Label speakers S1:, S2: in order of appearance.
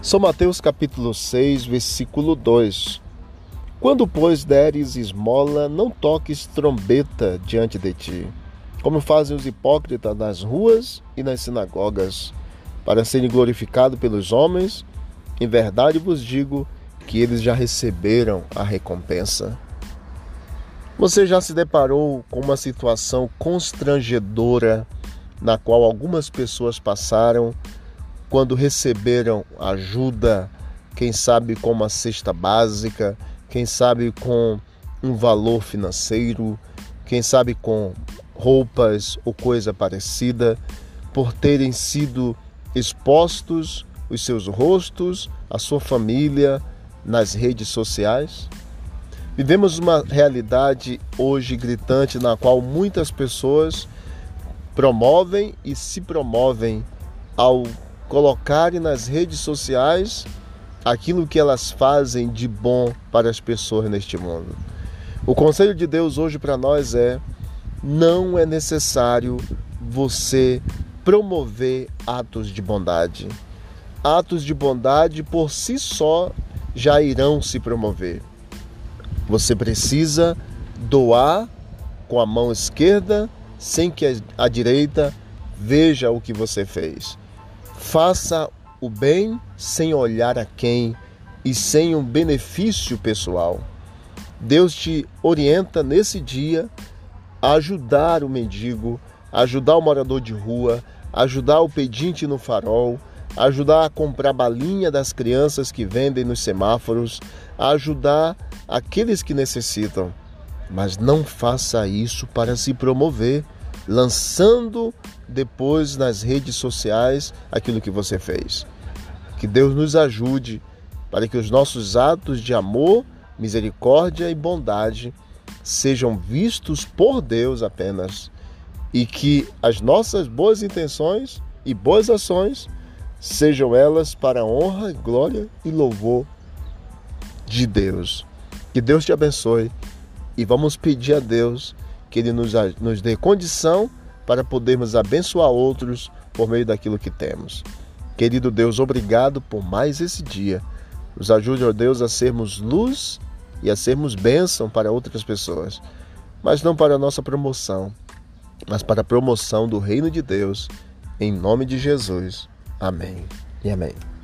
S1: São Mateus capítulo 6, versículo 2. Quando, pois, deres esmola, não toques trombeta diante de ti, como fazem os hipócritas nas ruas e nas sinagogas, para serem glorificados pelos homens. Em verdade vos digo que eles já receberam a recompensa. Você já se deparou com uma situação constrangedora na qual algumas pessoas passaram quando receberam ajuda, quem sabe com uma cesta básica, quem sabe com um valor financeiro, quem sabe com roupas ou coisa parecida, por terem sido expostos os seus rostos, a sua família nas redes sociais? Vivemos uma realidade hoje gritante na qual muitas pessoas promovem e se promovem ao colocarem nas redes sociais aquilo que elas fazem de bom para as pessoas neste mundo. O conselho de Deus hoje para nós é: não é necessário você promover atos de bondade. Atos de bondade por si só já irão se promover. Você precisa doar com a mão esquerda sem que a direita veja o que você fez. Faça o bem sem olhar a quem e sem um benefício pessoal. Deus te orienta nesse dia a ajudar o mendigo, ajudar o morador de rua, ajudar o pedinte no farol, ajudar a comprar balinha das crianças que vendem nos semáforos, ajudar aqueles que necessitam. Mas não faça isso para se promover lançando depois nas redes sociais aquilo que você fez. Que Deus nos ajude para que os nossos atos de amor, misericórdia e bondade sejam vistos por Deus apenas e que as nossas boas intenções e boas ações sejam elas para a honra, glória e louvor de Deus. Que Deus te abençoe e vamos pedir a Deus que Ele nos, nos dê condição para podermos abençoar outros por meio daquilo que temos. Querido Deus, obrigado por mais esse dia. Nos ajude, ó Deus, a sermos luz e a sermos bênção para outras pessoas, mas não para a nossa promoção, mas para a promoção do reino de Deus. Em nome de Jesus. Amém e amém.